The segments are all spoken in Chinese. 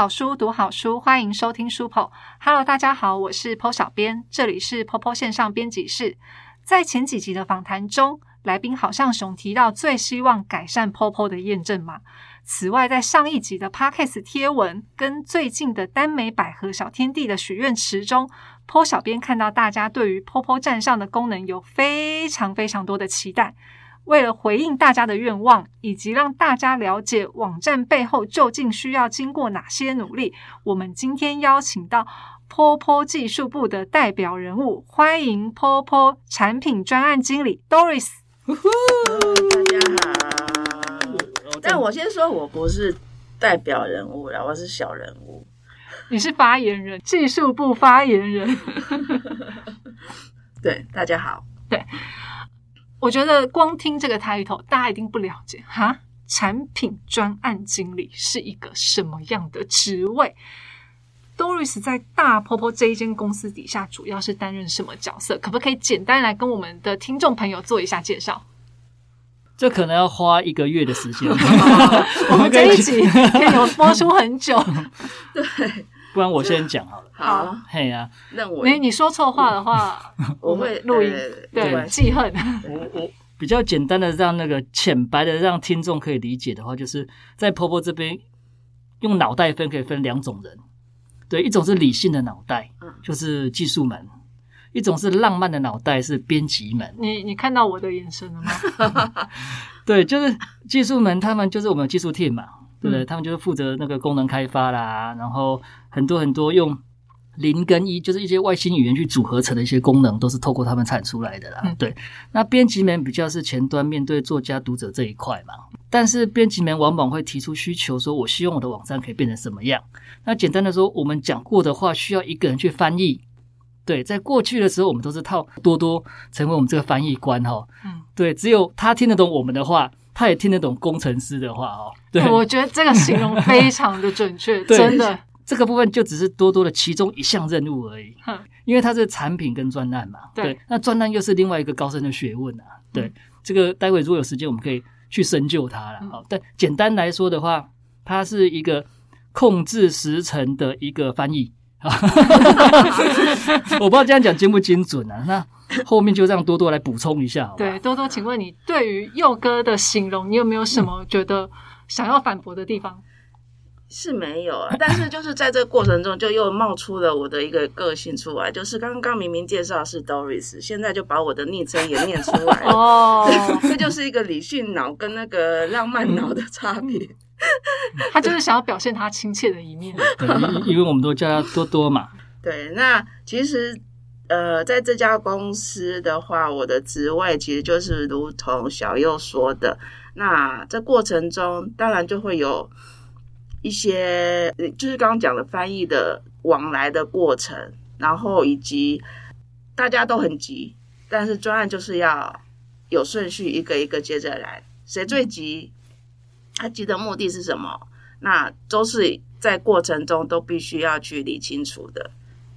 好书，读好书，欢迎收听书铺。Hello，大家好，我是 Po 小编，这里是 Popo 线上编辑室。在前几集的访谈中，来宾好像熊提到最希望改善 Popo 的验证码。此外，在上一集的 Podcast 贴文跟最近的耽美百合小天地的许愿池中，Po 小编看到大家对于 Popo 站上的功能有非常非常多的期待。为了回应大家的愿望，以及让大家了解网站背后究竟需要经过哪些努力，我们今天邀请到 POPO 技术部的代表人物，欢迎 POPO 产品专案经理 Doris。大家好，但我先说，我不是代表人物啦，我是小人物。你是发言人，技术部发言人。对，大家好。对。我觉得光听这个 title，大家一定不了解哈。产品专案经理是一个什么样的职位？Doris 在大 Popo 这一间公司底下，主要是担任什么角色？可不可以简单来跟我们的听众朋友做一下介绍？这可能要花一个月的时间。我们这一集可以有播出很久。对。不然我先讲好了。好，嘿呀，那我你你说错话的话，我会录音，对，记恨。我我比较简单的让那个浅白的让听众可以理解的话，就是在婆婆这边用脑袋分可以分两种人，对，一种是理性的脑袋，就是技术门；一种是浪漫的脑袋，是编辑们。你你看到我的眼神了吗？对，就是技术们，他们就是我们技术 team 嘛。对不对？他们就是负责那个功能开发啦，然后很多很多用零跟一，就是一些外星语言去组合成的一些功能，都是透过他们产出来的啦。对，那编辑们比较是前端面对作家读者这一块嘛，但是编辑们往往会提出需求，说我希望我的网站可以变成什么样。那简单的说，我们讲过的话需要一个人去翻译。对，在过去的时候，我们都是靠多多成为我们这个翻译官哈。嗯，对，只有他听得懂我们的话。他也听得懂工程师的话哦，对，我觉得这个形容非常的准确，真的。这个部分就只是多多的其中一项任务而已，因为它是产品跟专案嘛，对。那专案又是另外一个高深的学问啊，对。这个待会如果有时间，我们可以去深究它了。好，但简单来说的话，它是一个控制时程的一个翻译。我不知道这样讲精不精准啊？那。后面就让多多来补充一下。对，多多，请问你对于佑哥的形容，你有没有什么觉得想要反驳的地方？是没有啊，但是就是在这个过程中，就又冒出了我的一个个性出来，就是刚刚明明介绍是 Doris，现在就把我的昵称也念出来了。哦，这就是一个理性脑跟那个浪漫脑的差别。他就是想要表现他亲切的一面。对，因为我们都叫他多多嘛。对，那其实。呃，在这家公司的话，我的职位其实就是如同小右说的，那这过程中当然就会有一些，就是刚刚讲的翻译的往来的过程，然后以及大家都很急，但是专案就是要有顺序，一个一个接着来，谁最急，他急的目的是什么，那都是在过程中都必须要去理清楚的。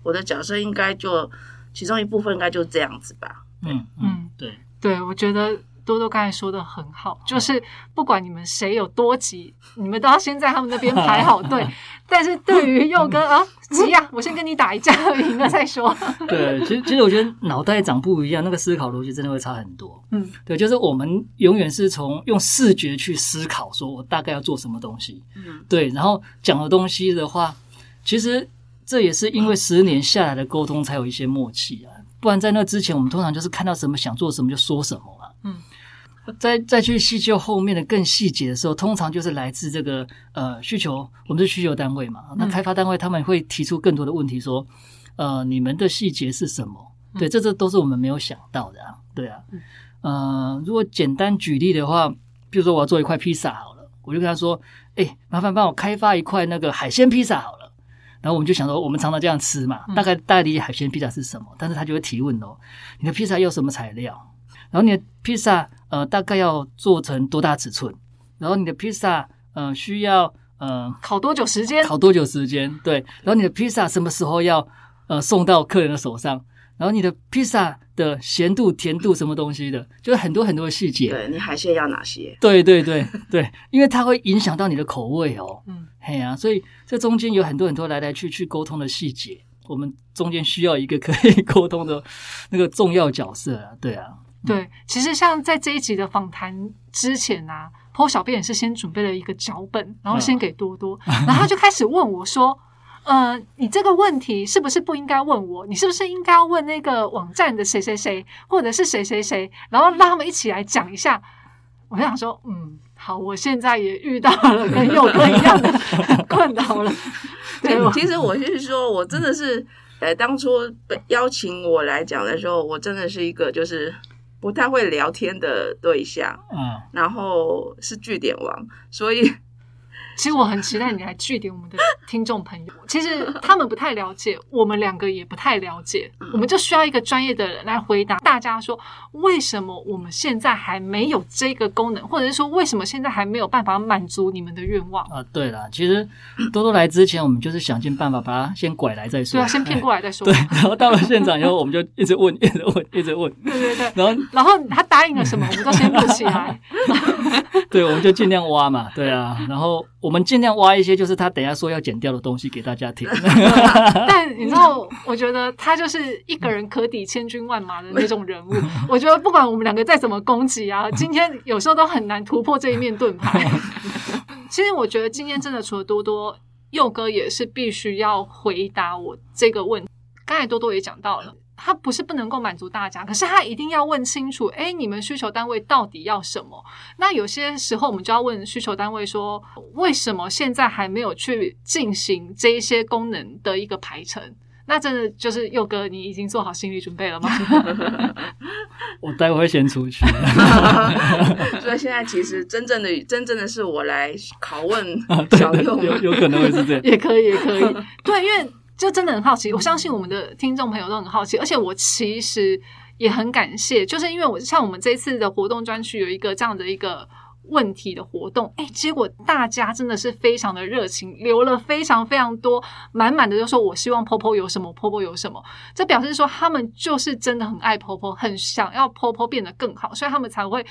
我的角色应该就。其中一部分应该就是这样子吧。嗯嗯，对对，我觉得多多刚才说的很好，就是不管你们谁有多急，你们都要先在他们那边排好队。但是对于佑哥 啊，急啊，我先跟你打一架，赢了再说。对，其实其实我觉得脑袋长不一样，那个思考逻辑真的会差很多。嗯，对，就是我们永远是从用视觉去思考，说我大概要做什么东西。嗯，对，然后讲的东西的话，其实。这也是因为十年下来的沟通才有一些默契啊，不然在那之前，我们通常就是看到什么想做什么就说什么啊。嗯，再再去细究后面的更细节的时候，通常就是来自这个呃需求，我们是需求单位嘛，那开发单位他们会提出更多的问题，说呃你们的细节是什么？对，这这都是我们没有想到的啊。对啊，呃，如果简单举例的话，比如说我要做一块披萨好了，我就跟他说，哎，麻烦帮我开发一块那个海鲜披萨好了。然后我们就想说，我们常常这样吃嘛，大概大概理解海鲜披萨是什么，但是他就会提问哦，你的披萨要什么材料？然后你的披萨呃大概要做成多大尺寸？然后你的披萨呃需要呃烤多久时间？烤多久时间？对，然后你的披萨什么时候要呃送到客人的手上？然后你的披萨的咸度、甜度什么东西的，就是很多很多的细节。对你海鲜要哪些？对对对对，因为它会影响到你的口味哦。嗯，嘿呀，所以这中间有很多很多来来去去沟通的细节，我们中间需要一个可以 沟通的那个重要角色啊。对啊，对，其实像在这一集的访谈之前啊，PO 小编也是先准备了一个脚本，然后先给多多，然后他就开始问我说。呃，你这个问题是不是不应该问我？你是不是应该要问那个网站的谁谁谁，或者是谁谁谁，然后让他们一起来讲一下？我想说，嗯，好，我现在也遇到了跟 佑哥一样的困扰了。对，其实我是说，我真的是，呃，当初邀请我来讲的时候，我真的是一个就是不太会聊天的对象，嗯，然后是据点王，所以。其实我很期待你来据点我们的听众朋友。其实他们不太了解，我们两个也不太了解，我们就需要一个专业的人来回答大家说，为什么我们现在还没有这个功能，或者是说为什么现在还没有办法满足你们的愿望啊？对了，其实多多来之前，我们就是想尽办法把他先拐来再说，对啊，先骗过来再说。对，然后到了现场以后，我们就一直问，一直问，一直问。对对对。然后，然后他答应了什么，我们都先录起来。对，我们就尽量挖嘛。对啊，然后。我们尽量挖一些，就是他等下说要剪掉的东西给大家听。但你知道，我觉得他就是一个人可抵千军万马的那种人物。我觉得不管我们两个再怎么攻击啊，今天有时候都很难突破这一面盾牌。其实我觉得今天真的除了多多，佑哥也是必须要回答我这个问题。刚才多多也讲到了。他不是不能够满足大家，可是他一定要问清楚，哎，你们需求单位到底要什么？那有些时候我们就要问需求单位说，为什么现在还没有去进行这一些功能的一个排程？那真的就是佑哥，你已经做好心理准备了吗？我待会会先出去。所以现在其实真正的真正的是我来拷问 小佑，有有可能会是这样，也可以，也可以。对，因为。就真的很好奇，我相信我们的听众朋友都很好奇，而且我其实也很感谢，就是因为我像我们这一次的活动专区有一个这样的一个问题的活动，哎，结果大家真的是非常的热情，留了非常非常多，满满的就说我希望婆婆有什么，婆婆有什么，这表示说他们就是真的很爱婆婆，很想要婆婆变得更好，所以他们才会。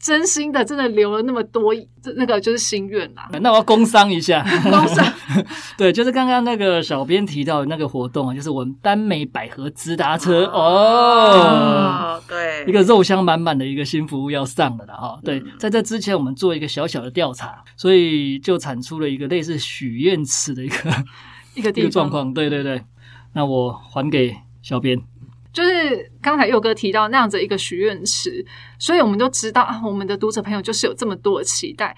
真心的，真的留了那么多，那个就是心愿啦。那我要工商一下，工商。对，就是刚刚那个小编提到的那个活动啊，就是我们丹美百合直达车。哦，对，一个肉香满满的一个新服务要上了了哈。对，在这之前我们做一个小小的调查，所以就产出了一个类似许愿池的一个 一个一个状况。对对对，那我还给小编。就是刚才佑哥提到那样子一个许愿池，所以我们都知道啊，我们的读者朋友就是有这么多的期待。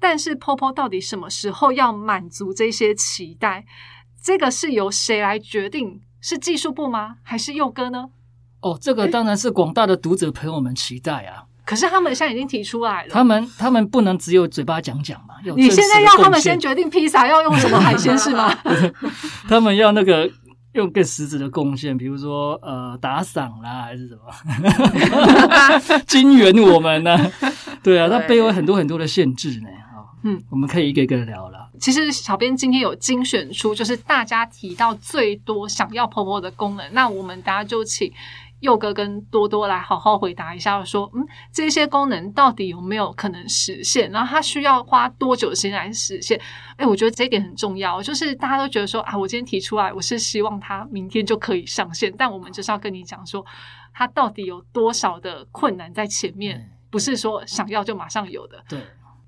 但是 POPO 到底什么时候要满足这些期待？这个是由谁来决定？是技术部吗？还是佑哥呢？哦，这个当然是广大的读者朋友们期待啊。可是他们现在已经提出来了，他们他们不能只有嘴巴讲讲嘛？你现在要他们先决定披萨要用什么海鲜是吗？他们要那个。用更实质的贡献，比如说呃打赏啦，还是什么 金援我们呢？对啊，它背后很多很多的限制呢。嗯，我们可以一个一个聊了。其实小编今天有精选出，就是大家提到最多想要婆婆的功能，那我们大家就请。佑哥跟多多来好好回答一下，说嗯，这些功能到底有没有可能实现？然后它需要花多久时间来实现？哎，我觉得这一点很重要。就是大家都觉得说啊，我今天提出来，我是希望它明天就可以上线，但我们就是要跟你讲说，它到底有多少的困难在前面，不是说想要就马上有的。对，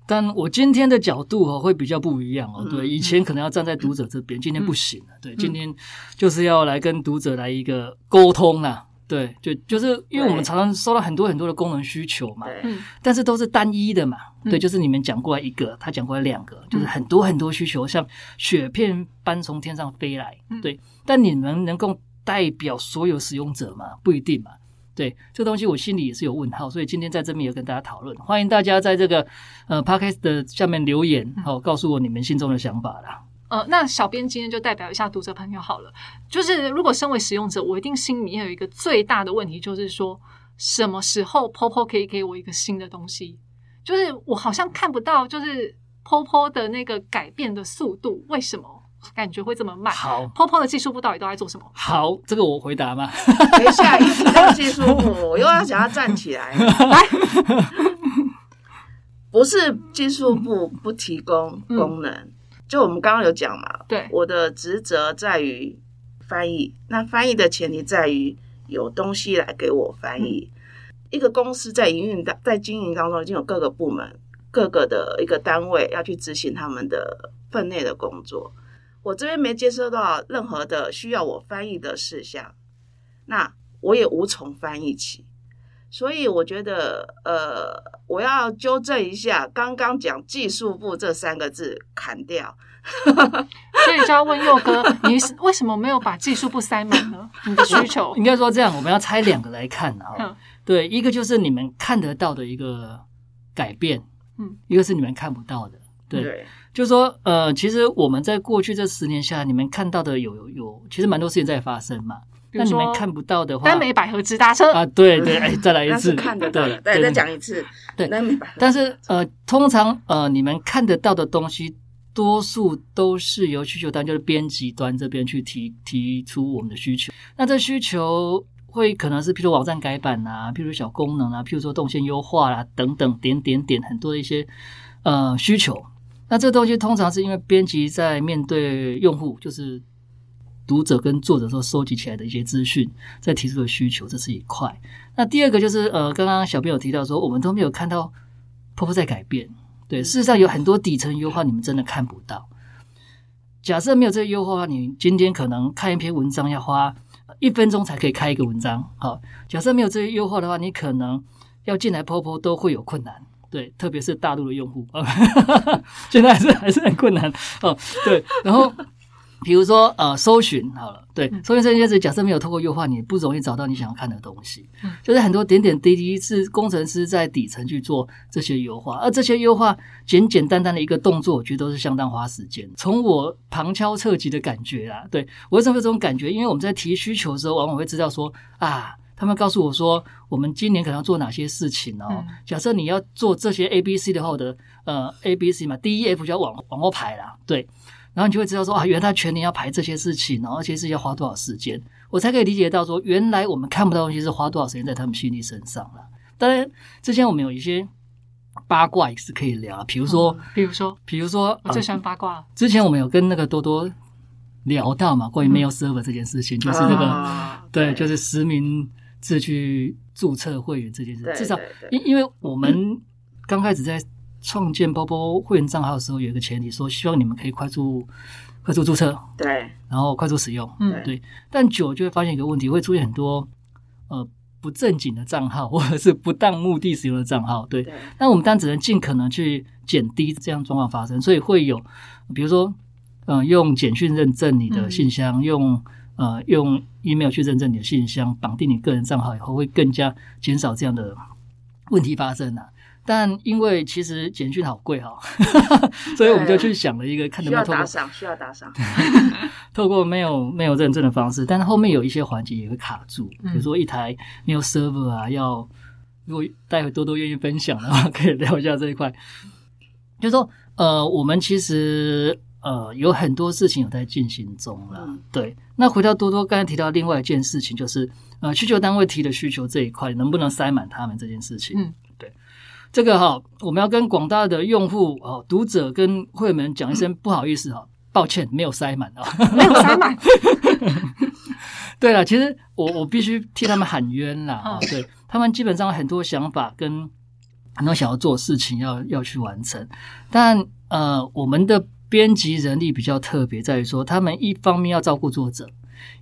但我今天的角度哦会比较不一样哦。对，以前可能要站在读者这边，今天不行了。对，今天就是要来跟读者来一个沟通啊。对，就就是因为我们常常收到很多很多的功能需求嘛，嗯，但是都是单一的嘛，对，就是你们讲过来一个，他讲过来两个，就是很多很多需求，像雪片般从天上飞来，对，但你们能够代表所有使用者吗？不一定嘛，对，这东西我心里也是有问号，所以今天在这边也跟大家讨论，欢迎大家在这个呃 podcast 的下面留言，好，告诉我你们心中的想法啦。呃，那小编今天就代表一下读者朋友好了。就是如果身为使用者，我一定心里面有一个最大的问题，就是说什么时候 POPO 可以给我一个新的东西？就是我好像看不到，就是 POPO 的那个改变的速度，为什么？感觉会这么慢？好，Popo 的技术部到底都在做什么？好，这个我回答嘛？等一下，一提到技术部，我又要想要站起来。来，不是技术部不提供功能，就我们刚刚有讲嘛。对，我的职责在于翻译，那翻译的前提在于有东西来给我翻译。一个公司在营运当在经营当中，已经有各个部门、各个的一个单位要去执行他们的分内的工作。我这边没接收到任何的需要我翻译的事项，那我也无从翻译起。所以我觉得，呃，我要纠正一下，刚刚讲技术部这三个字砍掉。所以就要问佑哥，你为什么没有把技术部塞满呢？你的需求 应该说这样，我们要拆两个来看啊。对，一个就是你们看得到的一个改变，嗯，一个是你们看不到的。对，就是说，呃，其实我们在过去这十年下来，你们看到的有有，其实蛮多事情在发生嘛。那你们看不到的话，单美百合直达车啊，对对，哎，再来一次，看得到，对，再讲一次，对，单美百合。但是呃，通常呃，你们看得到的东西，多数都是由需求端，就是编辑端这边去提提出我们的需求。那这需求。会可能是，譬如网站改版啊，譬如小功能啊，譬如说动线优化啦，等等，点点点，很多的一些呃需求。那这东西通常是因为编辑在面对用户，就是读者跟作者所收集起来的一些资讯，在提出的需求，这是一块。那第二个就是呃，刚刚小朋友提到说，我们都没有看到婆婆在改变。对，事实上有很多底层优化，你们真的看不到。假设没有这个优化的话，你今天可能看一篇文章要花。一分钟才可以开一个文章，好，假设没有这些优化的话，你可能要进来 POPO 都会有困难，对，特别是大陆的用户，现在还是还是很困难哦，对，然后。比如说，呃，搜寻好了，对，搜寻这件事，假设没有透过优化，你不容易找到你想要看的东西。嗯，就是很多点点滴滴是工程师在底层去做这些优化，而这些优化简简单单的一个动作，我觉得都是相当花时间。从我旁敲侧击的感觉啊，对我为什么有这种感觉？因为我们在提需求的时候，往往会知道说啊，他们告诉我说，我们今年可能要做哪些事情哦。假设你要做这些 A、B、C 的话的，呃，A、B、C 嘛，D、E、F 就要往往后排啦，对。然后你就会知道说啊，原来全年要排这些事情，然后而且是要花多少时间，我才可以理解到说，原来我们看不到东西是花多少时间在他们心力身上了。当然，之前我们有一些八卦也是可以聊，比如说，比如说，比如说，我最喜欢八卦。之前我们有跟那个多多聊到嘛，关于 mail server 这件事情，就是那个对，就是实名制去注册会员这件事，至少因因为我们刚开始在。创建包包会员账号的时候，有一个前提，说希望你们可以快速、快速注册，对，然后快速使用，嗯，对。但久就会发现一个问题，会出现很多呃不正经的账号，或者是不当目的使用的账号，对。那我们当然只能尽可能去减低这样状况发生，所以会有，比如说，嗯，用简讯认证你的信箱，用呃用 email 去认证你的信箱，绑定你个人账号以后，会更加减少这样的问题发生啊。但因为其实简讯好贵哈，所以我们就去想了一个看能不能打赏，需要打赏，透过没有没有认证的方式，但是后面有一些环节也会卡住，比如说一台没有 server 啊，要如果待会多多愿意分享的话，可以聊一下这一块。就说呃，我们其实呃有很多事情有在进行中了，对。那回到多多刚才提到另外一件事情，就是呃需求单位提的需求这一块，能不能塞满他们这件事情？嗯。这个哈，我们要跟广大的用户、哦读者跟会员们讲一声不好意思哈，抱歉没有塞满啊，没有塞满。对了，其实我我必须替他们喊冤啦啊！对他们基本上很多想法跟很多想要做事情要要去完成，但呃，我们的编辑人力比较特别，在于说他们一方面要照顾作者，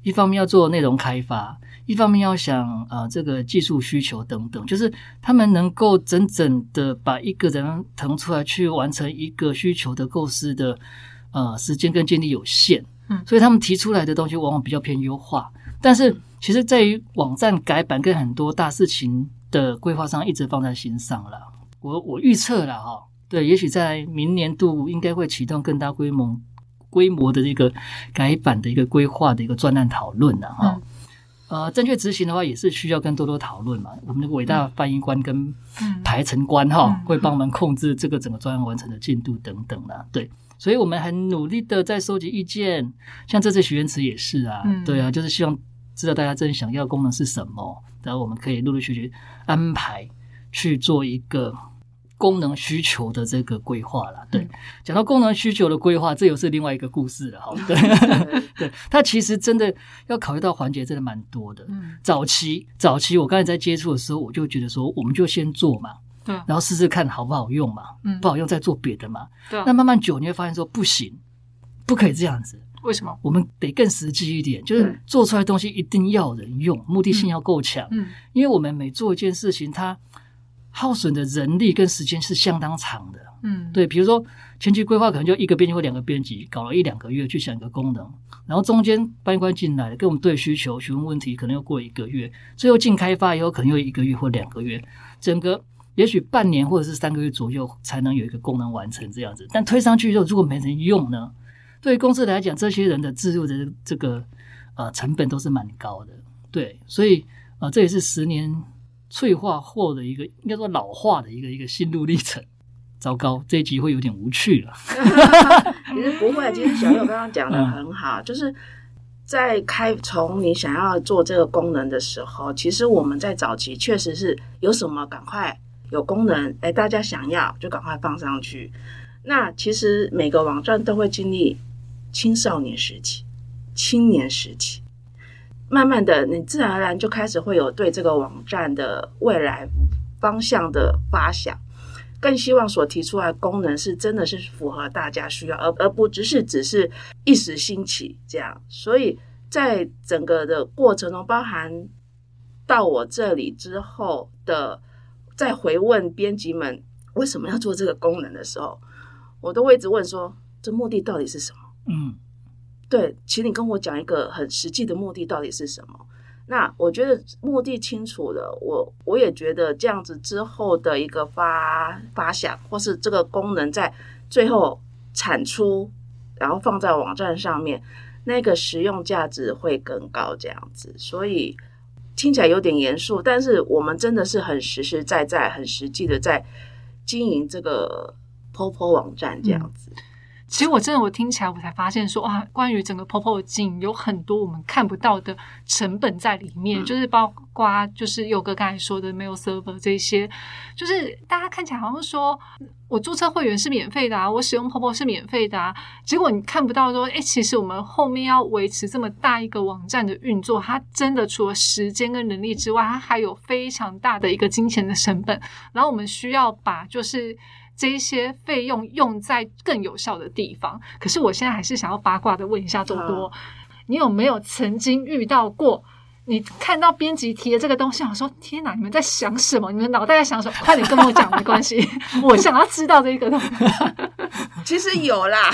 一方面要做内容开发。一方面要想啊，这个技术需求等等，就是他们能够整整的把一个人腾出来去完成一个需求的构思的，呃，时间跟精力有限，嗯，所以他们提出来的东西往往比较偏优化。但是，其实在于网站改版跟很多大事情的规划上，一直放在心上了。我我预测了哈，对，也许在明年度应该会启动更大规模规模的这个改版的一个规划的一个专案讨论了哈。呃，正确执行的话，也是需要跟多多讨论嘛。我们的伟大翻译官跟排程官哈，会帮忙控制这个整个专案完成的进度等等啦。对，所以我们很努力的在收集意见。像这次许愿池也是啊，对啊，就是希望知道大家真想要功能是什么，然后我们可以陆陆续续安排去做一个。功能需求的这个规划了，对，讲到功能需求的规划，这又是另外一个故事了，哈，对，对，它其实真的要考虑到环节真的蛮多的。嗯，早期早期我刚才在接触的时候，我就觉得说，我们就先做嘛，对，然后试试看好不好用嘛，嗯，不好用再做别的嘛，对。那慢慢久你会发现说，不行，不可以这样子，为什么？我们得更实际一点，就是做出来东西一定要人用，目的性要够强，嗯，因为我们每做一件事情，它。耗损的人力跟时间是相当长的，嗯，对，比如说前期规划可能就一个编辑或两个编辑搞了一两个月去想一个功能，然后中间搬官进来跟我们对需求询问问题，可能又过一个月，最后进开发以后可能又一个月或两个月，整个也许半年或者是三个月左右才能有一个功能完成这样子。但推上去之后，如果没人用呢？对于公司来讲，这些人的置入的这个呃成本都是蛮高的，对，所以啊，这也是十年。脆化后的一个，应该说老化的一个一个心路历程。糟糕，这一集会有点无趣了。其实不会，其实小友刚刚讲的很好，就是在开从你想要做这个功能的时候，其实我们在早期确实是有什么赶快有功能，哎，大家想要就赶快放上去。那其实每个网站都会经历青少年时期、青年时期。慢慢的，你自然而然就开始会有对这个网站的未来方向的发想，更希望所提出来功能是真的是符合大家需要，而而不只是只是一时兴起这样。所以在整个的过程中，包含到我这里之后的，再回问编辑们为什么要做这个功能的时候，我都会一直问说，这目的到底是什么？嗯。对，请你跟我讲一个很实际的目的到底是什么？那我觉得目的清楚了，我我也觉得这样子之后的一个发发想，或是这个功能在最后产出，然后放在网站上面，那个实用价值会更高。这样子，所以听起来有点严肃，但是我们真的是很实实在在、很实际的在经营这个 POPO 网站这样子。其实我真的，我听起来我才发现说，哇，关于整个 POPO 的经营有很多我们看不到的成本在里面，就是包括就是有个刚才说的没有 server 这些，就是大家看起来好像说我注册会员是免费的啊，我使用 POPO 是免费的啊，结果你看不到说，哎，其实我们后面要维持这么大一个网站的运作，它真的除了时间跟能力之外，它还有非常大的一个金钱的成本，然后我们需要把就是。这一些费用用在更有效的地方，可是我现在还是想要八卦的问一下多多，你有没有曾经遇到过？你看到编辑提的这个东西，我说天哪，你们在想什么？你们脑袋在想什么？快点跟我讲，没关系，我想要知道这个东西。其实有啦，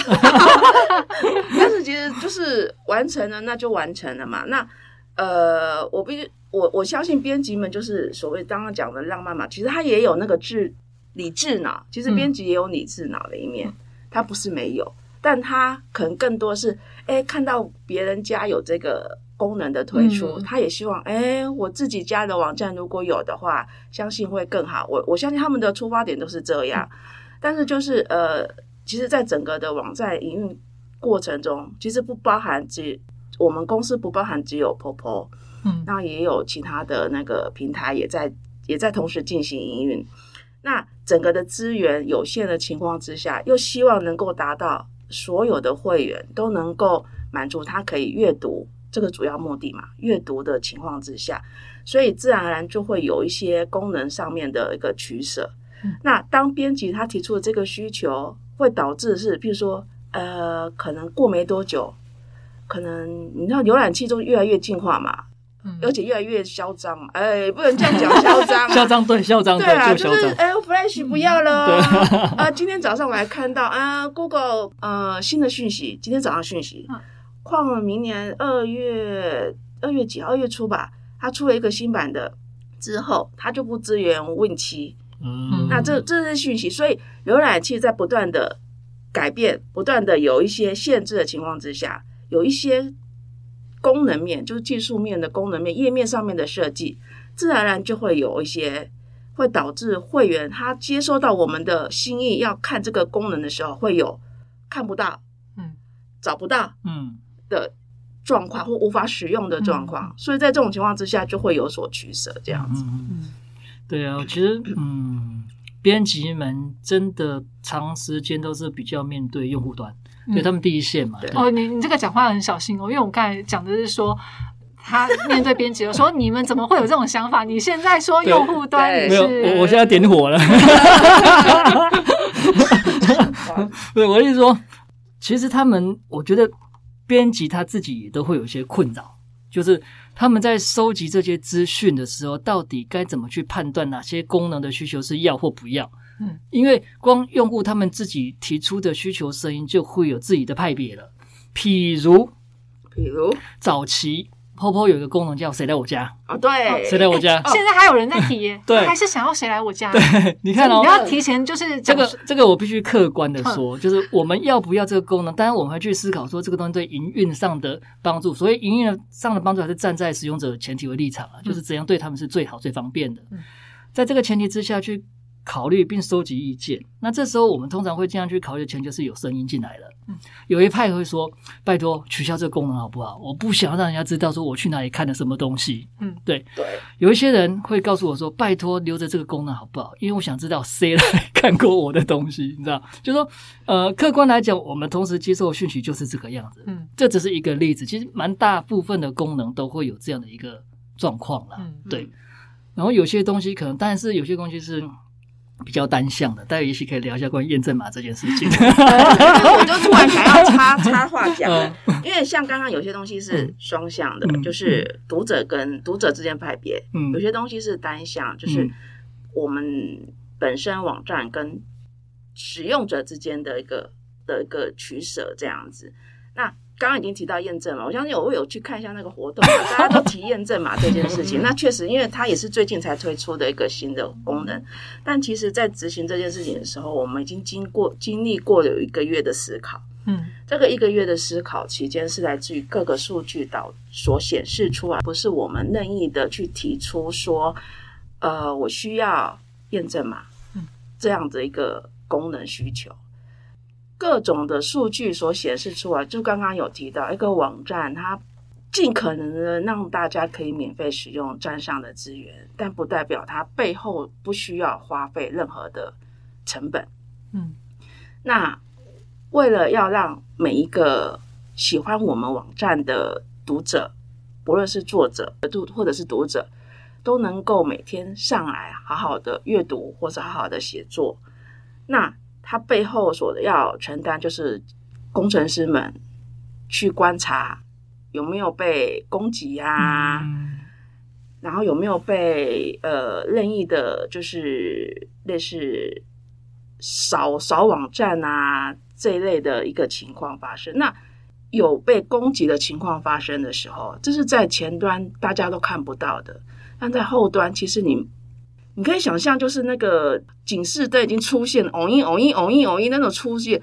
但是其实就是完成了，那就完成了嘛。那呃，我必须我我相信编辑们就是所谓刚刚讲的浪漫嘛，其实他也有那个智。理智脑，其实编辑也有理智脑的一面，他不是没有，但他可能更多是，哎，看到别人家有这个功能的推出，他也希望，哎，我自己家的网站如果有的话，相信会更好。我我相信他们的出发点都是这样，但是就是呃，其实，在整个的网站营运过程中，其实不包含只我们公司不包含只有 POPO，嗯，那也有其他的那个平台也在也在同时进行营运。那整个的资源有限的情况之下，又希望能够达到所有的会员都能够满足他可以阅读这个主要目的嘛？阅读的情况之下，所以自然而然就会有一些功能上面的一个取舍。那当编辑他提出的这个需求，会导致是，譬如说，呃，可能过没多久，可能你知道浏览器都越来越进化嘛。而且越来越嚣张，哎，不能这样讲嚣张，嚣张对，嚣张对啊，就是哎，Flash 不要了。啊！今天早上我还看到啊，Google 呃新的讯息，今天早上讯息，旷了明年二月二月几号二月初吧，它出了一个新版的之后，它就不支援 Win 七，嗯，那这这是讯息，所以浏览器在不断的改变，不断的有一些限制的情况之下，有一些。功能面就是技术面的功能面，页面上面的设计，自然而然就会有一些会导致会员他接收到我们的心意要看这个功能的时候，会有看不到，嗯，找不到，嗯。的状况或无法使用的状况，所以在这种情况之下就会有所取舍，这样子。嗯，对啊，其实嗯，编辑们真的长时间都是比较面对用户端，因为他们第一线嘛。哦，你你这个讲话很小心哦，因为我刚才讲的是说。他面对编辑的 说：“你们怎么会有这种想法？你现在说用户端没有，我我现在点火了。对，我意思说，其实他们，我觉得编辑他自己也都会有一些困扰，就是他们在收集这些资讯的时候，到底该怎么去判断哪些功能的需求是要或不要？嗯，因为光用户他们自己提出的需求声音，就会有自己的派别了。譬如，譬如早期。泡泡有一个功能叫“谁来我家”啊，对，谁来我家？现在还有人在提，对，还是想要谁来我家？对，你看哦，你要提前就是这个，这个我必须客观的说，就是我们要不要这个功能？当然，我们会去思考说这个东西对营运上的帮助。所以，营运上的帮助还是站在使用者前提为立场啊，就是怎样对他们是最好、最方便的。在这个前提之下去。考虑并收集意见，那这时候我们通常会这样去考虑的前就是有声音进来了。嗯，有一派会说：“拜托取消这个功能好不好？我不想让人家知道说我去哪里看了什么东西。”嗯，对对。有一些人会告诉我说：“拜托留着这个功能好不好？因为我想知道谁来看过我的东西。”你知道，就说呃，客观来讲，我们同时接受讯息就是这个样子。嗯，这只是一个例子，其实蛮大部分的功能都会有这样的一个状况了。嗯，对。然后有些东西可能，但是有些东西是。比较单向的，大家也许可以聊一下关于验证码这件事情。我就突然想要插插话讲，因为像刚刚有些东西是双向的，就是读者跟读者之间派别；有些东西是单向，就是我们本身网站跟使用者之间的一个的一个取舍这样子。那刚刚已经提到验证嘛，我相信我有去看一下那个活动，大家都提验证码这件事情。那确实，因为它也是最近才推出的一个新的功能。但其实，在执行这件事情的时候，我们已经经过经历过有一个月的思考。嗯，这个一个月的思考期间是来自于各个数据导所显示出来，不是我们任意的去提出说，呃，我需要验证码，嗯，这样的一个功能需求。各种的数据所显示出来，就刚刚有提到一个网站，它尽可能的让大家可以免费使用站上的资源，但不代表它背后不需要花费任何的成本。嗯，那为了要让每一个喜欢我们网站的读者，不论是作者、读或者是读者，都能够每天上来好好的阅读或者好好的写作，那。他背后所要承担就是工程师们去观察有没有被攻击啊，然后有没有被呃任意的，就是类似扫扫网站啊这一类的一个情况发生。那有被攻击的情况发生的时候，这是在前端大家都看不到的，但在后端其实你。你可以想象，就是那个警示灯已经出现，偶一偶一偶一偶一那种出现，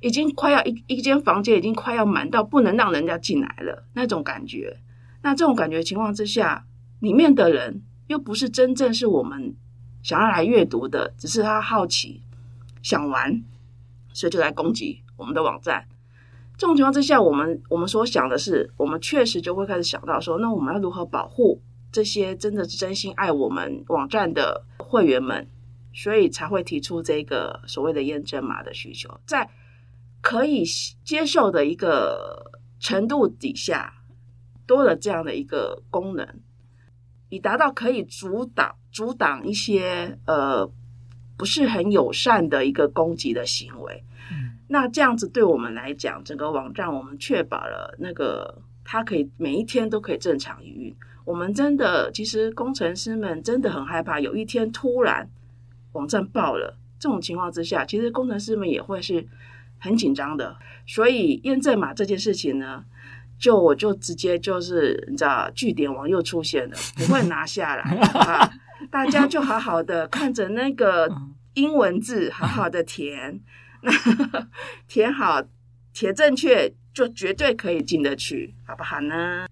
已经快要一一间房间已经快要满到不能让人家进来了那种感觉。那这种感觉情况之下，里面的人又不是真正是我们想要来阅读的，只是他好奇想玩，所以就来攻击我们的网站。这种情况之下，我们我们所想的是，我们确实就会开始想到说，那我们要如何保护？这些真的是真心爱我们网站的会员们，所以才会提出这个所谓的验证码的需求，在可以接受的一个程度底下，多了这样的一个功能，以达到可以阻挡阻挡一些呃不是很友善的一个攻击的行为。那这样子对我们来讲，整个网站我们确保了那个它可以每一天都可以正常营运。我们真的，其实工程师们真的很害怕，有一天突然网站爆了，这种情况之下，其实工程师们也会是很紧张的。所以验证码这件事情呢，就我就直接就是你知道，据点网又出现了，不会拿下来啊！大家就好好的看着那个英文字，好好的填，那填好填正确，就绝对可以进得去，好不好呢？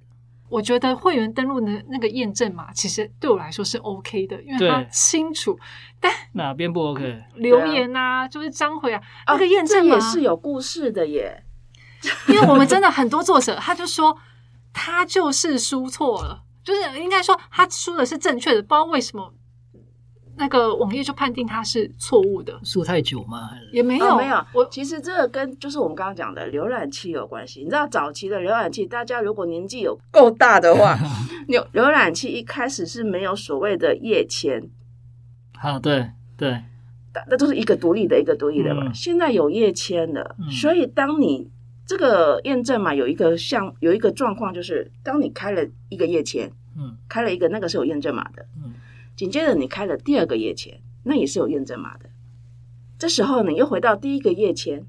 我觉得会员登录的那个验证码，其实对我来说是 OK 的，因为它清楚。但哪边不 OK？留言啊，就是张回啊，那个验证码也是有故事的耶。因为我们真的很多作者，他就说他就是输错了，就是应该说他输的是正确的，不知道为什么。那个网页就判定它是错误的，输太久吗？也没有，没有。我其实这个跟就是我们刚刚讲的浏览器有关系。你知道早期的浏览器，大家如果年纪有够大的话，浏浏览器一开始是没有所谓的页签。好，对对，那都是一个独立的一个独立的嘛。现在有页签了，所以当你这个验证码有一个像有一个状况，就是当你开了一个页签，嗯，开了一个那个是有验证码的，嗯。紧接着你开了第二个页签，那也是有验证码的。这时候你又回到第一个页签，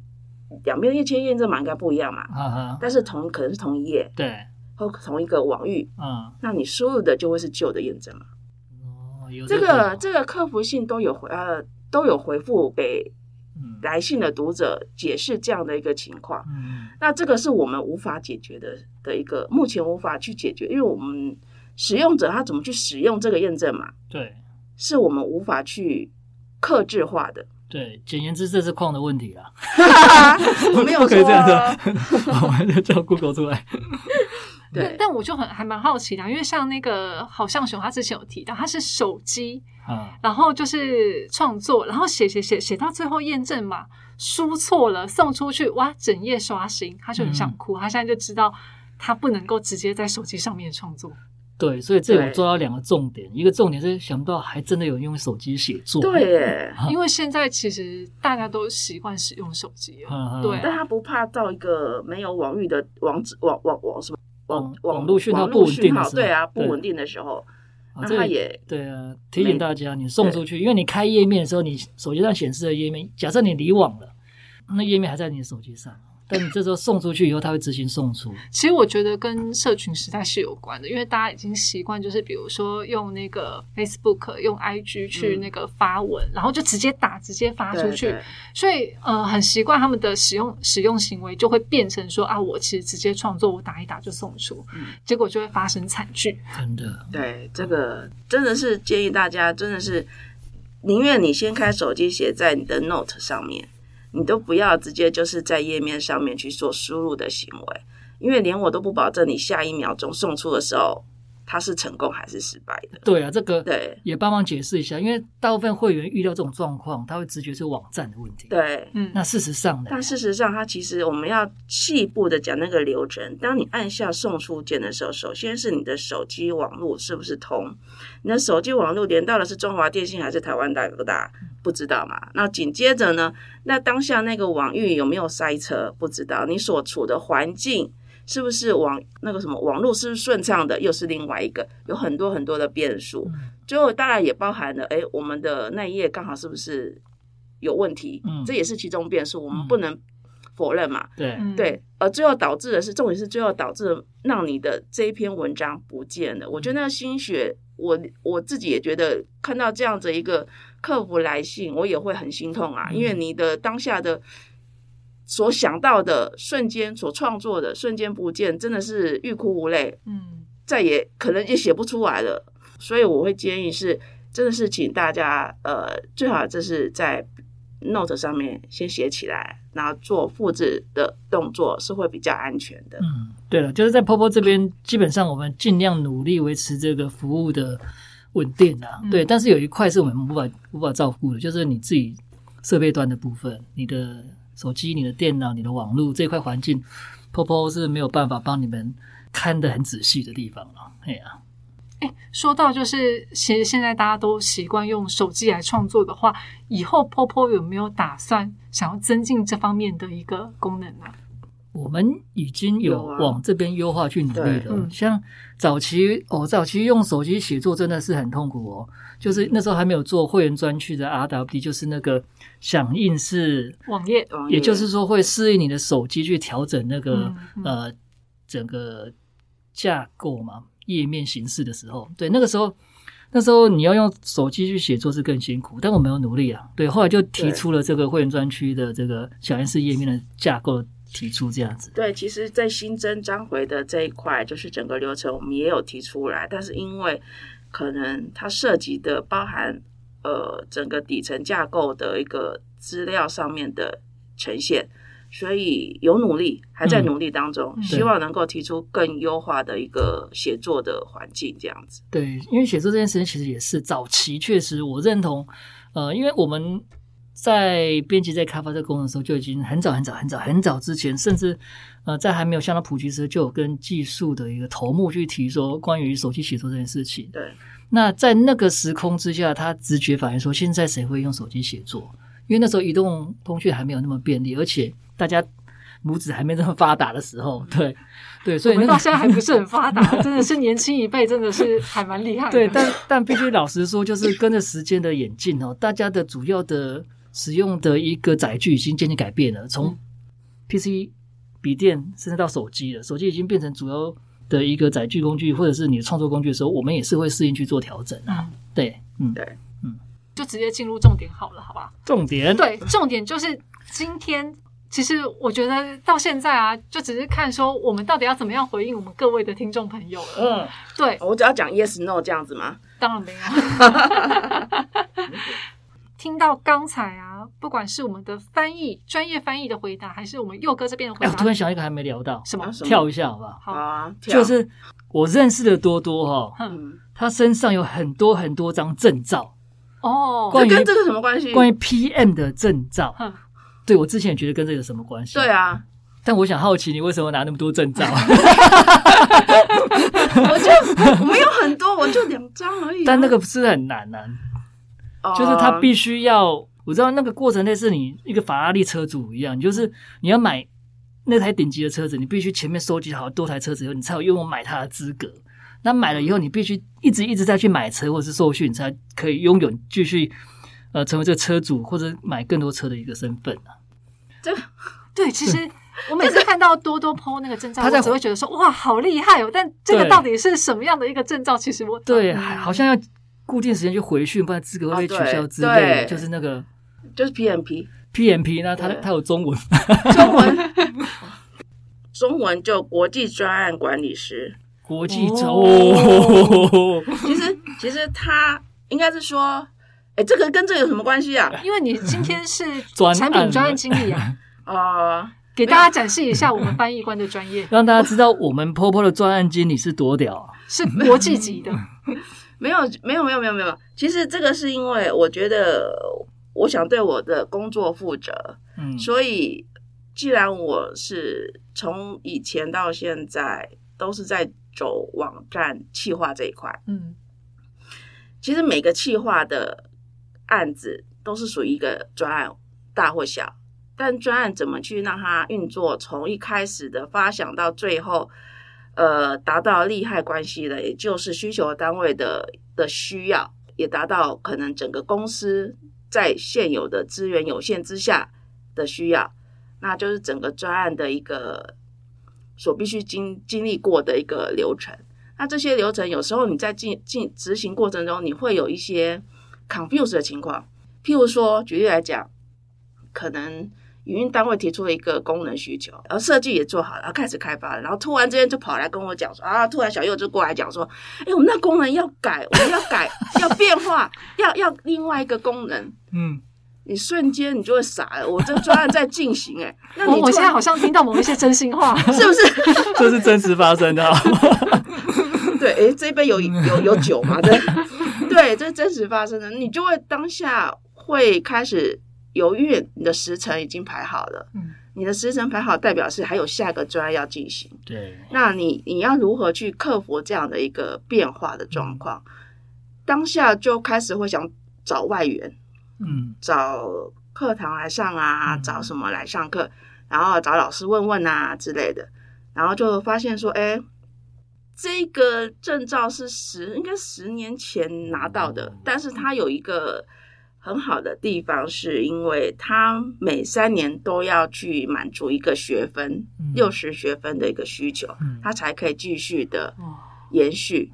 两边的页签验证码应该不一样嘛？但是同可能是同一页，对，或同一个网域，嗯，那你输入的就会是旧的验证码。哦，这个这个客服信都有回呃都有回复给来信的读者解释这样的一个情况。嗯，那这个是我们无法解决的的一个，目前无法去解决，因为我们。使用者他怎么去使用这个验证码？对，是我们无法去克制化的。对，简言之，这是矿的问题啦。我 没有可以这样子，我们就叫 Google 出来。对，但我就很还蛮好奇的，因为像那个好像熊，他之前有提到，他是手机啊，然后就是创作，然后写写写写到最后验证码输错了，送出去哇，整夜刷新，他就很想哭。他现在就知道他不能够直接在手机上面创作。对，所以这我做到两个重点，一个重点是想不到还真的有用手机写作。对，因为现在其实大家都习惯使用手机了。对，但他不怕到一个没有网域的网址网网网什么网网络讯号不稳定的时候，对啊，不稳定的时候，那他也对啊，提醒大家，你送出去，因为你开页面的时候，你手机上显示的页面，假设你离网了，那页面还在你的手机上。但你这时候送出去以后，他会执行送出。其实我觉得跟社群时代是有关的，因为大家已经习惯，就是比如说用那个 Facebook、用 IG 去那个发文，然后就直接打、直接发出去，所以呃，很习惯他们的使用使用行为，就会变成说啊，我其实直接创作，我打一打就送出，结果就会发生惨剧。真的，对这个真的是建议大家，真的是宁愿你先开手机写在你的 Note 上面。你都不要直接就是在页面上面去做输入的行为，因为连我都不保证你下一秒钟送出的时候。它是成功还是失败的？对啊，这个对也帮忙解释一下，因为大部分会员遇到这种状况，他会直觉是网站的问题。对，嗯，那事实上呢？但事实上，它其实我们要细部的讲那个流程。当你按下送出键的时候，首先是你的手机网络是不是通？你的手机网络连到的是中华电信还是台湾大哥大？不知道嘛？那紧接着呢？那当下那个网域有没有塞车？不知道。你所处的环境。是不是网那个什么网络是不是顺畅的？又是另外一个有很多很多的变数。最后当然也包含了，哎，我们的那一页刚好是不是有问题？嗯，这也是其中变数，我们不能否认嘛。对对，而最后导致的是，重点是最后导致让你的这一篇文章不见了。我觉得那个心血，我我自己也觉得看到这样子一个客服来信，我也会很心痛啊，因为你的当下的。所想到的瞬间，所创作的瞬间不见，真的是欲哭无泪。嗯，再也可能也写不出来了。所以我会建议是，真的是请大家，呃，最好就是在 Note 上面先写起来，然后做复制的动作是会比较安全的。嗯，对了，就是在 Popo 这边，基本上我们尽量努力维持这个服务的稳定啊。对，但是有一块是我们无法无法照顾的，就是你自己设备端的部分，你的。手机、你的电脑、你的网络这块环境，Popo 是没有办法帮你们看得很仔细的地方了。哎呀，哎，说到就是，其实现在大家都习惯用手机来创作的话，以后 Popo 有没有打算想要增进这方面的一个功能呢？我们已经有往这边优化去努力了。像早期，哦，早期用手机写作真的是很痛苦哦。就是那时候还没有做会员专区的 RWD，就是那个响应式网页，也就是说会适应你的手机去调整那个呃整个架构嘛，页面形式的时候，对，那个时候那时候你要用手机去写作是更辛苦，但我没有努力啊。对，后来就提出了这个会员专区的这个响应式页面的架构。提出这样子。对，其实，在新增章回的这一块，就是整个流程我们也有提出来，但是因为可能它涉及的包含呃整个底层架构的一个资料上面的呈现。所以有努力，还在努力当中，希望能够提出更优化的一个写作的环境，这样子。对，因为写作这件事情其实也是早期，确实我认同。呃，因为我们在编辑在开发这个功能的时候，就已经很早很早很早很早之前，甚至呃在还没有相当普及时，就有跟技术的一个头目去提说关于手机写作这件事情。对。那在那个时空之下，他直觉反应说，现在谁会用手机写作？因为那时候移动通讯还没有那么便利，而且。大家拇指还没这么发达的时候，对对，所以到现在还不是很发达，真的是年轻一辈真的是还蛮厉害。对，但 但必须老实说，就是跟着时间的演进哦，大家的主要的使用的一个载具已经渐渐改变了，从 PC、笔电甚至到手机了，手机已经变成主要的一个载具工具，或者是你的创作工具的时候，我们也是会适应去做调整啊。对，嗯，对，嗯，就直接进入重点好了，好吧？重点，对，重点就是今天。其实我觉得到现在啊，就只是看说我们到底要怎么样回应我们各位的听众朋友了。嗯，对，我只要讲 yes no 这样子吗？当然没有。听到刚才啊，不管是我们的翻译专业翻译的回答，还是我们佑哥这边的回答，我突然想一个还没聊到，什么？跳一下好不好？好啊，就是我认识的多多哈，他身上有很多很多张证照哦，这跟这个什么关系？关于 PM 的证照。对，我之前也觉得跟这有什么关系？对啊，但我想好奇，你为什么拿那么多证照？我就我没有很多，我就两张而已。但那个不是很难啊，就是他必须要，我知道那个过程类似你一个法拉利车主一样，就是你要买那台顶级的车子，你必须前面收集好多台车子以后，你才有拥有买它的资格。那买了以后，你必须一直一直在去买车或者是受训，才可以拥有继续。呃，成为这个车主或者买更多车的一个身份啊。这对，其实我每次看到多多 PO 那个证照，他只会觉得说哇，好厉害哦。但这个到底是什么样的一个证照？其实我对，好像要固定时间去回训，不然资格会被取消之类的。就是那个，就是 PMP PMP，那它它有中文，中文 中文就国际专案管理师，国际哦。其实其实他应该是说。哎，这个跟这有什么关系啊？因为你今天是 产品专案经理啊，啊，给大家展示一下我们翻译官的专业，让大家知道我们婆婆的专案经理是多屌，是国际级的。没有，没有，没有，没有，没有。其实这个是因为我觉得我想对我的工作负责，嗯，所以既然我是从以前到现在都是在走网站企划这一块，嗯，其实每个企划的。案子都是属于一个专案，大或小，但专案怎么去让它运作，从一开始的发想到最后，呃，达到利害关系的，也就是需求单位的的需要，也达到可能整个公司在现有的资源有限之下的需要，那就是整个专案的一个所必须经经历过的一个流程。那这些流程有时候你在进进执行过程中，你会有一些。confuse 的情况，譬如说，举例来讲，可能营运单位提出了一个功能需求，然后设计也做好了，然后开始开发，然后突然之间就跑来跟我讲说啊，突然小右就过来讲说，哎，我们那功能要改，我们要改，要变化，要要另外一个功能。嗯，你瞬间你就会傻了，我这个专案在进行，哎，那我现在好像听到某一些真心话，是不是？这是真实发生的。对，哎，这杯有有有酒吗？对。对，这是真实发生的，你就会当下会开始犹豫。你的时程已经排好了，嗯，你的时程排好，代表是还有下一个专案要进行。对，那你你要如何去克服这样的一个变化的状况？当下就开始会想找外援，嗯，找课堂来上啊，找什么来上课，然后找老师问问啊之类的，然后就发现说，哎。这个证照是十，应该十年前拿到的，但是它有一个很好的地方，是因为他每三年都要去满足一个学分，六十学分的一个需求，他才可以继续的延续。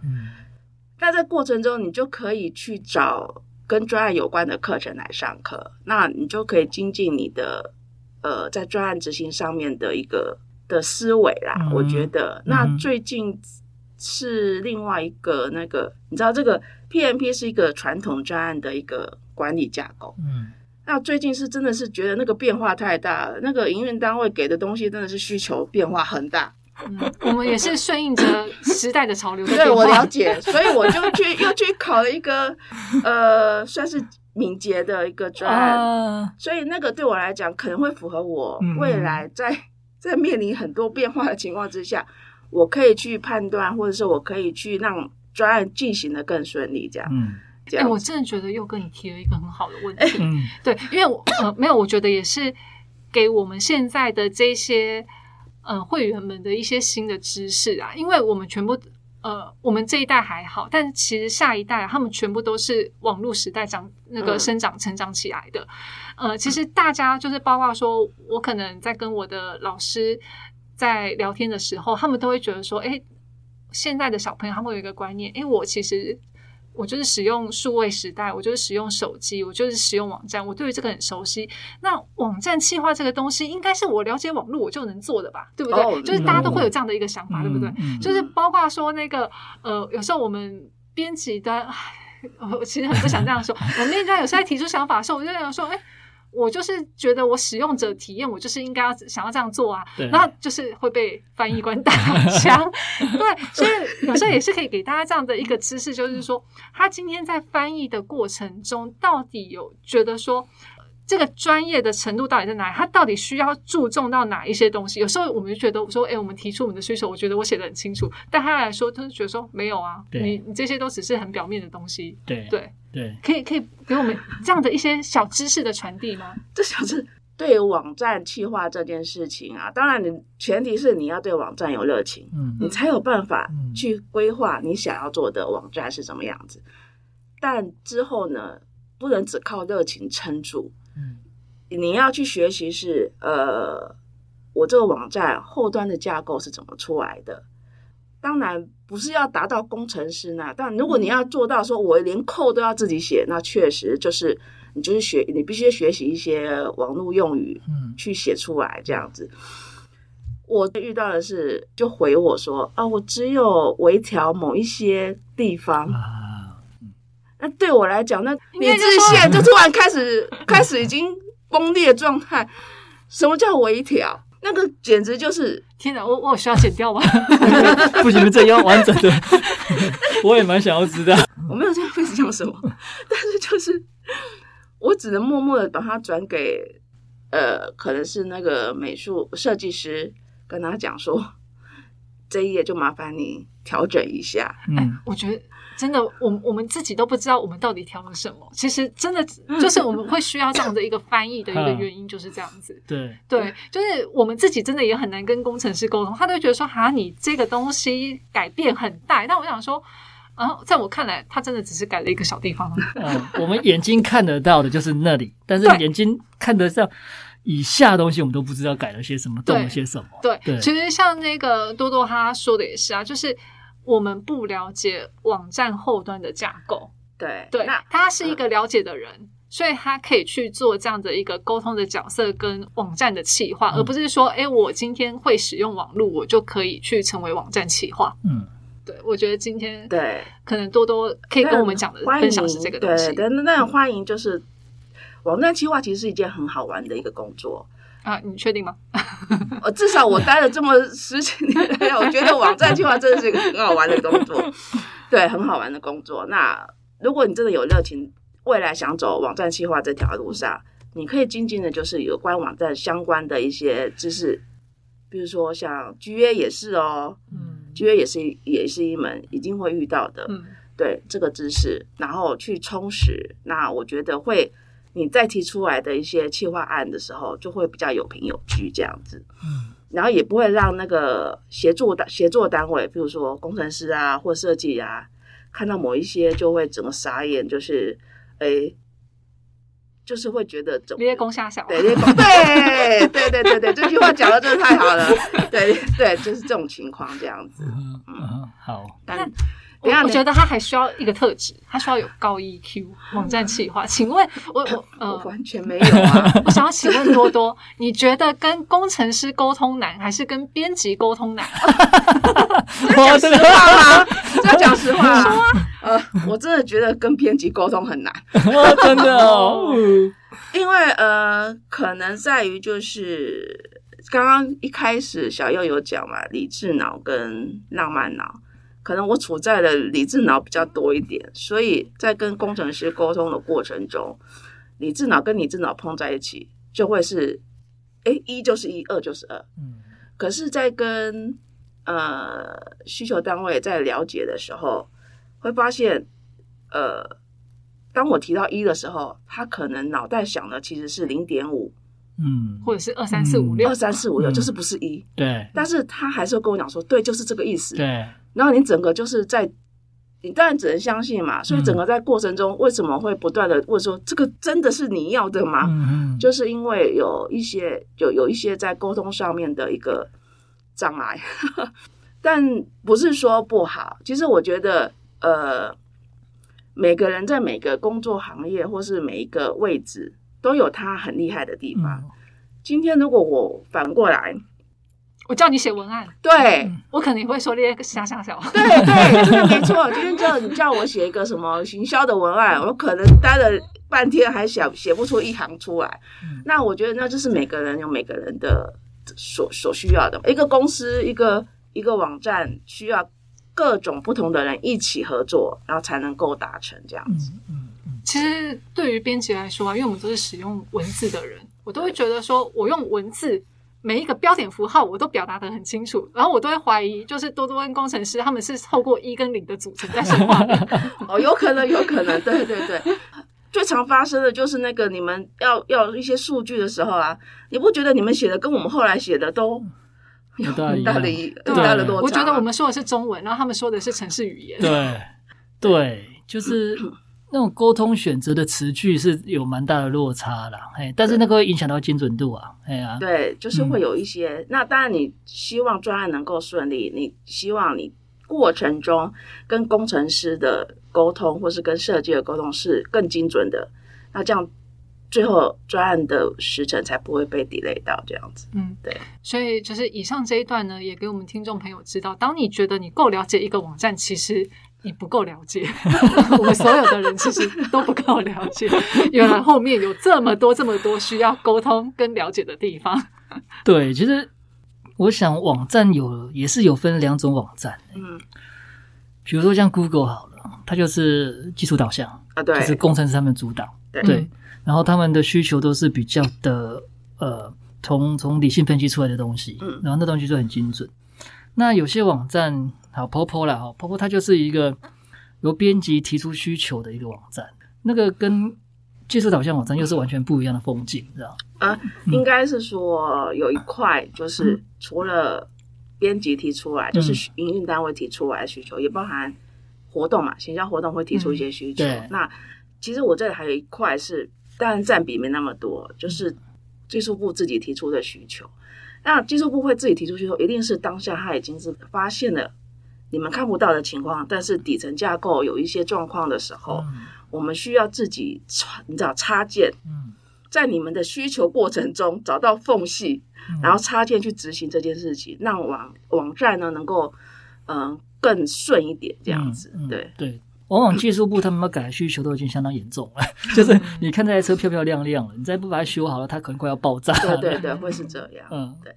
那在过程中，你就可以去找跟专案有关的课程来上课，那你就可以精进你的呃在专案执行上面的一个的思维啦。我觉得。那最近是另外一个那个，你知道这个 PMP 是一个传统专案的一个管理架构。嗯。那最近是真的是觉得那个变化太大了，那个营运单位给的东西真的是需求变化很大。嗯，我们也是顺应着时代的潮流。对，我了解，所以我就去又去考了一个 呃，算是敏捷的一个专案。所以那个对我来讲，可能会符合我未来在在面临很多变化的情况之下，我可以去判断，或者是我可以去让专案进行的更顺利，这样。嗯。哎，我真的觉得又跟你提了一个很好的问题，对，因为我呃没有，我觉得也是给我们现在的这些呃会员们的一些新的知识啊，因为我们全部呃我们这一代还好，但其实下一代他们全部都是网络时代长那个生长成长起来的，呃，其实大家就是包括说我可能在跟我的老师在聊天的时候，他们都会觉得说，哎，现在的小朋友他们有一个观念，哎，我其实。我就是使用数位时代，我就是使用手机，我就是使用网站，我对于这个很熟悉。那网站企划这个东西，应该是我了解网络我就能做的吧？对不对？就是大家都会有这样的一个想法，对不对？就是包括说那个呃，有时候我们编辑端，我其实很不想这样说。我们那家有时候在提出想法的时候，我就想说，哎。我就是觉得我使用者体验，我就是应该要想要这样做啊，然后就是会被翻译官打枪，对，所以有时候也是可以给大家这样的一个知识，就是说他今天在翻译的过程中，到底有觉得说。这个专业的程度到底在哪里？他到底需要注重到哪一些东西？有时候我们就觉得说，哎，我们提出我们的需求，我觉得我写的很清楚，但他来说，他就觉得说没有啊，你你这些都只是很表面的东西。对对对，可以可以给我们这样的一些小知识的传递吗？这小知对网站企划这件事情啊，当然你前提是你要对网站有热情，嗯，你才有办法去规划你想要做的网站是什么样子。但之后呢，不能只靠热情撑住。嗯你要去学习是呃，我这个网站后端的架构是怎么出来的？当然不是要达到工程师那，但如果你要做到说我连扣都要自己写，那确实就是你就是学，你必须学习一些网络用语，嗯，去写出来这样子。我遇到的是就回我说啊，我只有微调某一些地方。那对我来讲，那你自线就突然开始开始已经崩裂状态。什么叫微调？那个简直就是天哪！我我需要剪掉吗？不行，这要完整的。我也蛮想要知道。我没有这样会讲什么，但是就是我只能默默的把它转给呃，可能是那个美术设计师，跟他讲说，这一页就麻烦你调整一下。嗯，我觉得。真的，我我们自己都不知道我们到底调了什么。其实真的就是我们会需要这样的一个翻译的一个原因，就是这样子。对对，就是我们自己真的也很难跟工程师沟通，他都觉得说：“哈，你这个东西改变很大。”但我想说，啊，在我看来，他真的只是改了一个小地方。嗯，我们眼睛看得到的就是那里，但是眼睛看得上以下东西，我们都不知道改了些什么，动了些什么。对，其实像那个多多他说的也是啊，就是。我们不了解网站后端的架构，对对，他是一个了解的人，所以他可以去做这样的一个沟通的角色跟网站的企划，而不是说，哎，我今天会使用网络，我就可以去成为网站企划。嗯，对，我觉得今天对，可能多多可以跟我们讲的分享是这个东西。对，那那欢迎就是网站企划，其实是一件很好玩的一个工作。啊，你确定吗？我 至少我待了这么十几年，我觉得网站计划真的是一个很好玩的工作，对，很好玩的工作。那如果你真的有热情，未来想走网站计划这条路上，你可以精进的就是有关网站相关的一些知识，比如说像 GA 也是哦，嗯，GA 也是也是一门一定会遇到的，嗯，对这个知识，然后去充实，那我觉得会。你再提出来的一些企划案的时候，就会比较有凭有据这样子，嗯，然后也不会让那个协助单协作单位，比如说工程师啊或设计啊，看到某一些就会整个傻眼，就是哎，就是会觉得列功下小，对对对对对对对，这句话讲的真的太好了，对对，就是这种情况这样子，嗯，好，但我我觉得他还需要一个特质，他需要有高 EQ 网站企划。请问，我我呃完全没有啊！我想要请问多多，你觉得跟工程师沟通难，还是跟编辑沟通难？讲实话吗？要讲实话说啊！呃，我真的觉得跟编辑沟通很难，真的哦。因为呃，可能在于就是刚刚一开始小右有讲嘛，理智脑跟浪漫脑。可能我处在的理智脑比较多一点，所以在跟工程师沟通的过程中，理智脑跟理智脑碰在一起，就会是，哎，一就是一，二就是二。嗯。可是，在跟呃需求单位在了解的时候，会发现，呃，当我提到一的时候，他可能脑袋想的其实是零点五，嗯，或者是二三四五六，二三四五六，就是不是一。对。但是他还是会跟我讲说，对，就是这个意思。对。然后你整个就是在，你当然只能相信嘛。所以整个在过程中，为什么会不断的问说，这个真的是你要的吗？嗯嗯，就是因为有一些有有一些在沟通上面的一个障碍，但不是说不好。其实我觉得，呃，每个人在每个工作行业或是每一个位置，都有他很厉害的地方。今天如果我反过来。我叫你写文案，对我肯定会说那个想想想，对对，真的没错。今天叫你叫我写一个什么行销的文案，我可能待了半天还想写不出一行出来。那我觉得那就是每个人有每个人的所所需要的。一个公司一个一个网站需要各种不同的人一起合作，然后才能够达成这样子。嗯嗯，其实对于编辑来说啊，因为我们都是使用文字的人，我都会觉得说我用文字。每一个标点符号我都表达的很清楚，然后我都会怀疑，就是多多跟工程师他们是透过一跟零的组成在说话的。哦，有可能，有可能，对对对。最常发生的就是那个你们要要一些数据的时候啊，你不觉得你们写的跟我们后来写的都有很大的很大的落差？我觉得我们说的是中文，然后他们说的是城市语言。对对，就是。那种沟通选择的词句是有蛮大的落差啦，嘿，但是那个会影响到精准度啊，哎呀，对，就是会有一些。那当然，你希望专案能够顺利，你希望你过程中跟工程师的沟通，或是跟设计的沟通是更精准的，那这样最后专案的时程才不会被 delay 到这样子。嗯，对。所以就是以上这一段呢，也给我们听众朋友知道，当你觉得你够了解一个网站，其实。你不够了解，我们所有的人其实都不够了解。原来后面有这么多、这么多需要沟通跟了解的地方。对，其实我想网站有也是有分两种网站。嗯，比如说像 Google 好了，它就是技术导向啊，对，就是工程师他们主导。对，然后他们的需求都是比较的呃，从从理性分析出来的东西，嗯，然后那东西就很精准。那有些网站。好，Popo 了哈，Popo 它就是一个由编辑提出需求的一个网站，那个跟技术导向网站又是完全不一样的风景，知道啊，应该是说有一块就是除了编辑提出来，就是营运单位提出来的需求，也包含活动嘛，形象活动会提出一些需求。那其实我这里还有一块是，当然占比没那么多，就是技术部自己提出的需求。那技术部会自己提出需求，一定是当下他已经是发现了。你们看不到的情况，但是底层架构有一些状况的时候，我们需要自己插，你知道插件，在你们的需求过程中找到缝隙，然后插件去执行这件事情，让网网站呢能够嗯更顺一点，这样子。对对，往往技术部他们要改需求都已经相当严重了，就是你看这台车漂漂亮亮了，你再不把它修好了，它可能快要爆炸。对对对，会是这样。嗯，对，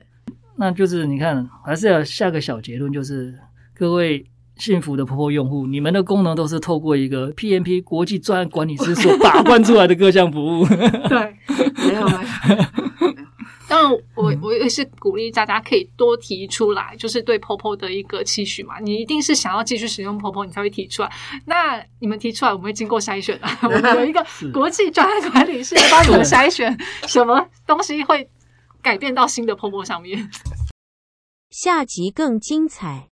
那就是你看，还是要下个小结论，就是。各位幸福的婆婆用户，你们的功能都是透过一个 PMP 国际专案管理师所 把关出来的各项服务。对，没有没有。当然，我我也是鼓励大家可以多提出来，就是对 POPO 的一个期许嘛。你一定是想要继续使用 POPO，你才会提出来。那你们提出来，我们会经过筛选的。我们有一个国际专案管理师帮你们筛选，什么东西会改变到新的 POPO 上面。下集更精彩。